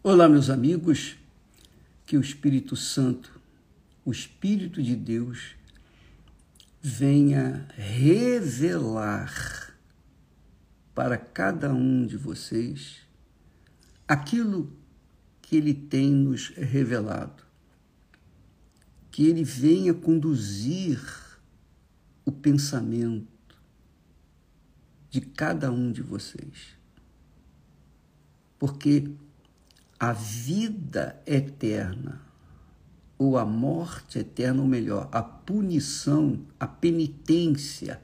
Olá, meus amigos, que o Espírito Santo, o Espírito de Deus, venha revelar para cada um de vocês aquilo que ele tem nos revelado. Que ele venha conduzir o pensamento de cada um de vocês. Porque a vida eterna, ou a morte eterna, ou melhor, a punição, a penitência,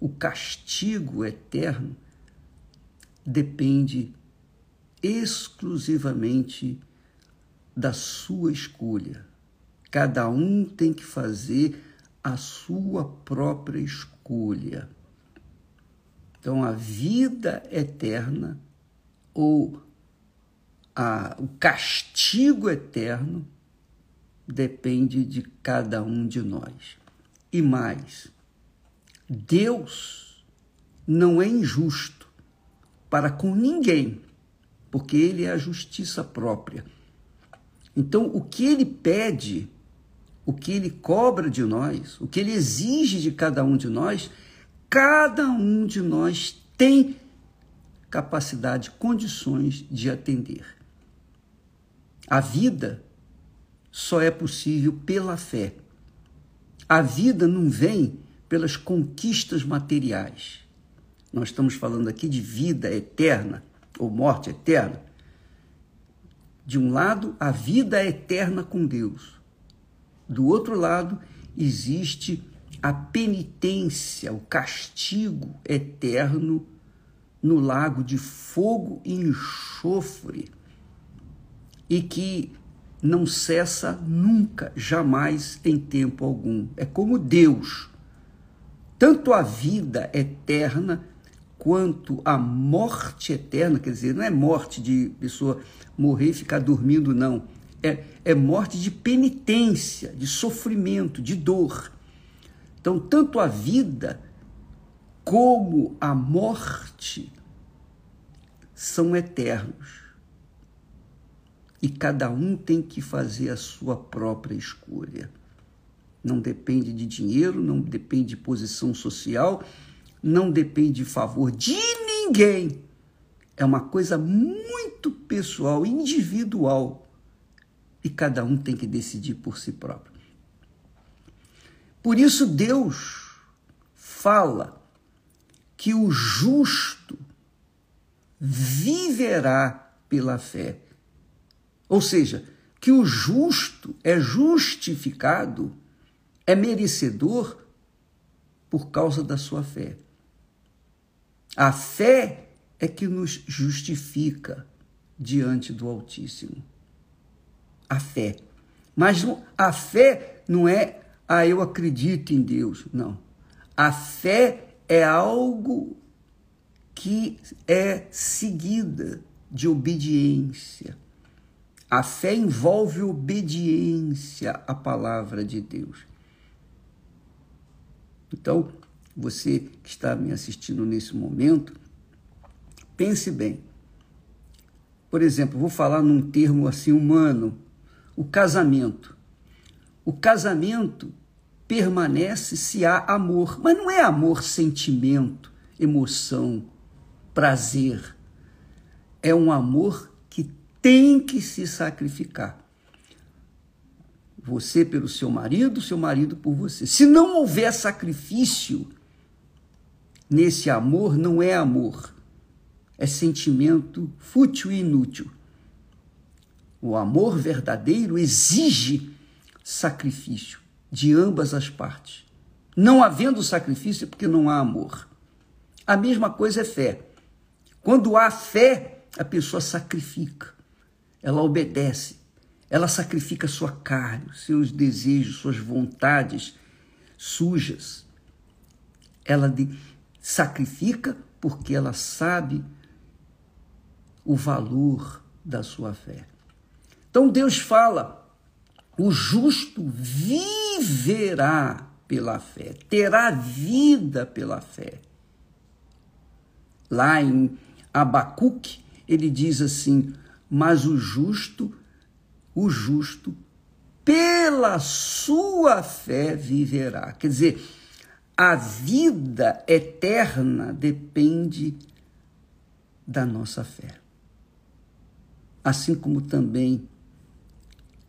o castigo eterno, depende exclusivamente da sua escolha. Cada um tem que fazer a sua própria escolha. Então, a vida eterna ou a, o castigo eterno depende de cada um de nós. E mais, Deus não é injusto para com ninguém, porque Ele é a justiça própria. Então, o que Ele pede, o que Ele cobra de nós, o que Ele exige de cada um de nós, cada um de nós tem capacidade, condições de atender. A vida só é possível pela fé. A vida não vem pelas conquistas materiais. Nós estamos falando aqui de vida eterna ou morte eterna. De um lado, a vida é eterna com Deus. Do outro lado, existe a penitência, o castigo eterno no lago de fogo e enxofre e que não cessa nunca, jamais em tempo algum. É como Deus. Tanto a vida eterna quanto a morte eterna, quer dizer, não é morte de pessoa morrer e ficar dormindo, não. É, é morte de penitência, de sofrimento, de dor. Então, tanto a vida como a morte são eternos e cada um tem que fazer a sua própria escolha. Não depende de dinheiro, não depende de posição social, não depende de favor de ninguém. É uma coisa muito pessoal, individual. E cada um tem que decidir por si próprio. Por isso, Deus fala que o justo viverá pela fé. Ou seja, que o justo é justificado, é merecedor por causa da sua fé. A fé é que nos justifica diante do Altíssimo. A fé. Mas a fé não é, ah, eu acredito em Deus. Não. A fé é algo que é seguida de obediência. A fé envolve obediência à palavra de Deus. Então, você que está me assistindo nesse momento, pense bem. Por exemplo, vou falar num termo assim humano, o casamento. O casamento permanece se há amor, mas não é amor sentimento, emoção, prazer. É um amor tem que se sacrificar. Você pelo seu marido, seu marido por você. Se não houver sacrifício nesse amor, não é amor. É sentimento fútil e inútil. O amor verdadeiro exige sacrifício de ambas as partes. Não havendo sacrifício é porque não há amor. A mesma coisa é fé. Quando há fé, a pessoa sacrifica ela obedece, ela sacrifica sua carne, seus desejos, suas vontades sujas. Ela sacrifica porque ela sabe o valor da sua fé. Então Deus fala: o justo viverá pela fé, terá vida pela fé. Lá em Abacuque, ele diz assim: mas o justo, o justo, pela sua fé viverá. Quer dizer, a vida eterna depende da nossa fé. Assim como também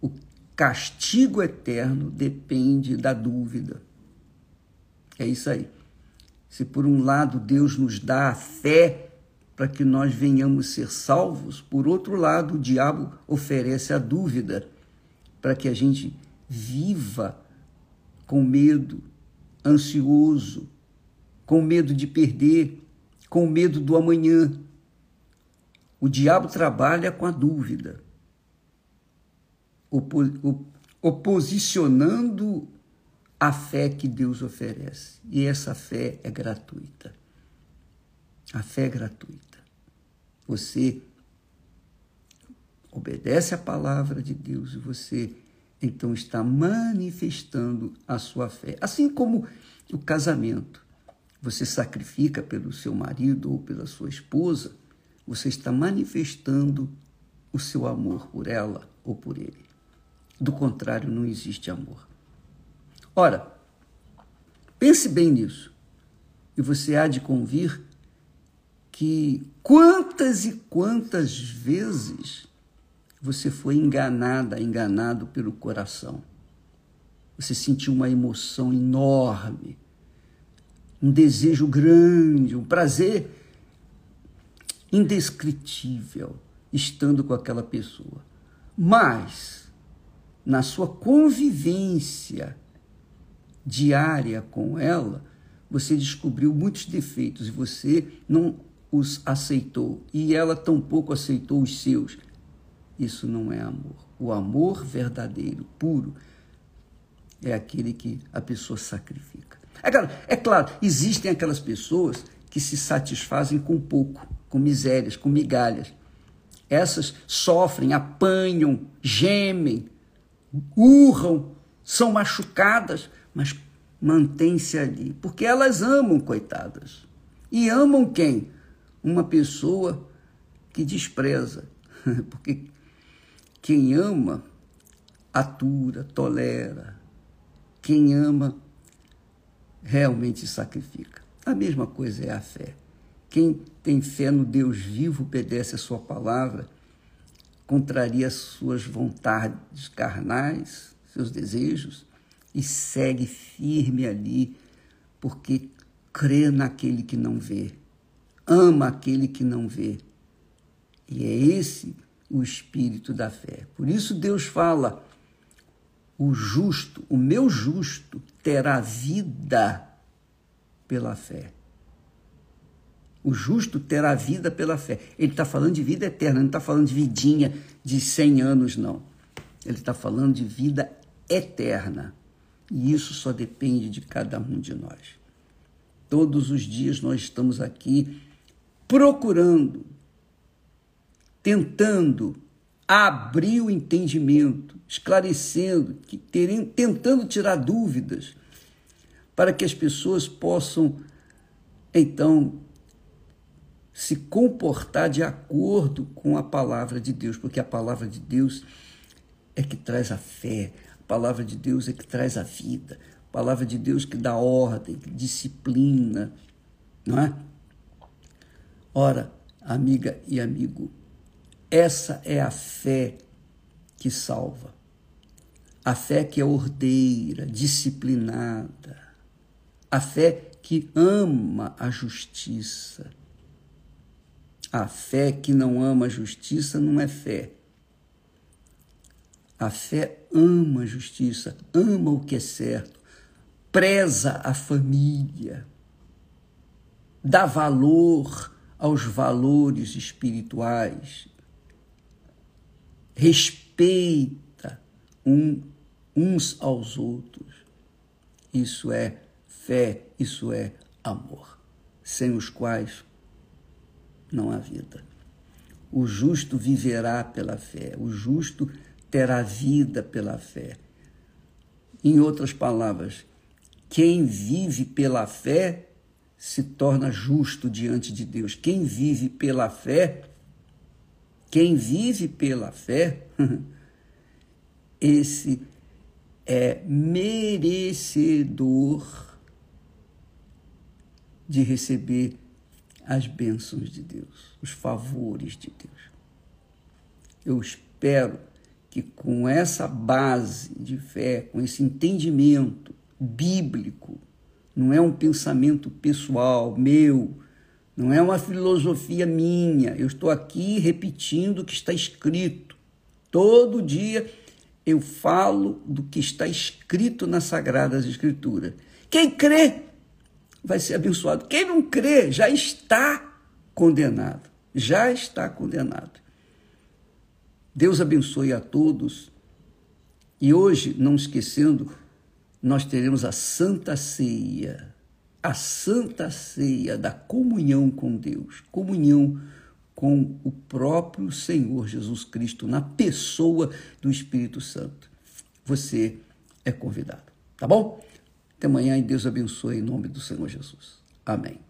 o castigo eterno depende da dúvida. É isso aí. Se por um lado Deus nos dá a fé para que nós venhamos ser salvos, por outro lado o diabo oferece a dúvida para que a gente viva com medo, ansioso, com medo de perder, com medo do amanhã. O diabo trabalha com a dúvida, oposicionando a fé que Deus oferece. E essa fé é gratuita. A fé é gratuita. Você obedece à palavra de Deus e você então está manifestando a sua fé. Assim como o casamento. Você sacrifica pelo seu marido ou pela sua esposa, você está manifestando o seu amor por ela ou por ele. Do contrário, não existe amor. Ora, pense bem nisso. E você há de convir que quantas e quantas vezes você foi enganada, enganado pelo coração. Você sentiu uma emoção enorme, um desejo grande, um prazer indescritível estando com aquela pessoa. Mas, na sua convivência diária com ela, você descobriu muitos defeitos e você não os aceitou. E ela tampouco aceitou os seus. Isso não é amor. O amor verdadeiro, puro, é aquele que a pessoa sacrifica. É claro, é claro, existem aquelas pessoas que se satisfazem com pouco, com misérias, com migalhas. Essas sofrem, apanham, gemem, urram, são machucadas, mas mantêm-se ali, porque elas amam, coitadas. E amam quem? Uma pessoa que despreza, porque quem ama, atura, tolera. Quem ama, realmente sacrifica. A mesma coisa é a fé. Quem tem fé no Deus vivo, obedece a sua palavra, contraria suas vontades carnais, seus desejos, e segue firme ali, porque crê naquele que não vê, ama aquele que não vê. E é esse o espírito da fé. Por isso Deus fala: o justo, o meu justo, terá vida pela fé. O justo terá vida pela fé. Ele está falando de vida eterna, não está falando de vidinha de 100 anos, não. Ele está falando de vida eterna. E isso só depende de cada um de nós. Todos os dias nós estamos aqui procurando tentando abrir o entendimento, esclarecendo, tentando tirar dúvidas, para que as pessoas possam, então, se comportar de acordo com a palavra de Deus, porque a palavra de Deus é que traz a fé, a palavra de Deus é que traz a vida, a palavra de Deus que dá ordem, que disciplina, não é? Ora, amiga e amigo, essa é a fé que salva. A fé que é ordeira, disciplinada. A fé que ama a justiça. A fé que não ama a justiça não é fé. A fé ama a justiça, ama o que é certo, preza a família, dá valor aos valores espirituais, respeita um, uns aos outros. Isso é fé, isso é amor, sem os quais não há vida. O justo viverá pela fé, o justo terá vida pela fé. Em outras palavras, quem vive pela fé se torna justo diante de Deus. Quem vive pela fé Quem vive pela fé, esse é merecedor de receber as bênçãos de Deus, os favores de Deus. Eu espero que com essa base de fé, com esse entendimento bíblico, não é um pensamento pessoal meu, não é uma filosofia minha. Eu estou aqui repetindo o que está escrito. Todo dia eu falo do que está escrito nas Sagradas Escrituras. Quem crê vai ser abençoado. Quem não crê já está condenado. Já está condenado. Deus abençoe a todos. E hoje, não esquecendo, nós teremos a Santa Ceia, a Santa Ceia da comunhão com Deus, comunhão com o próprio Senhor Jesus Cristo, na pessoa do Espírito Santo. Você é convidado, tá bom? Até amanhã e Deus abençoe em nome do Senhor Jesus. Amém.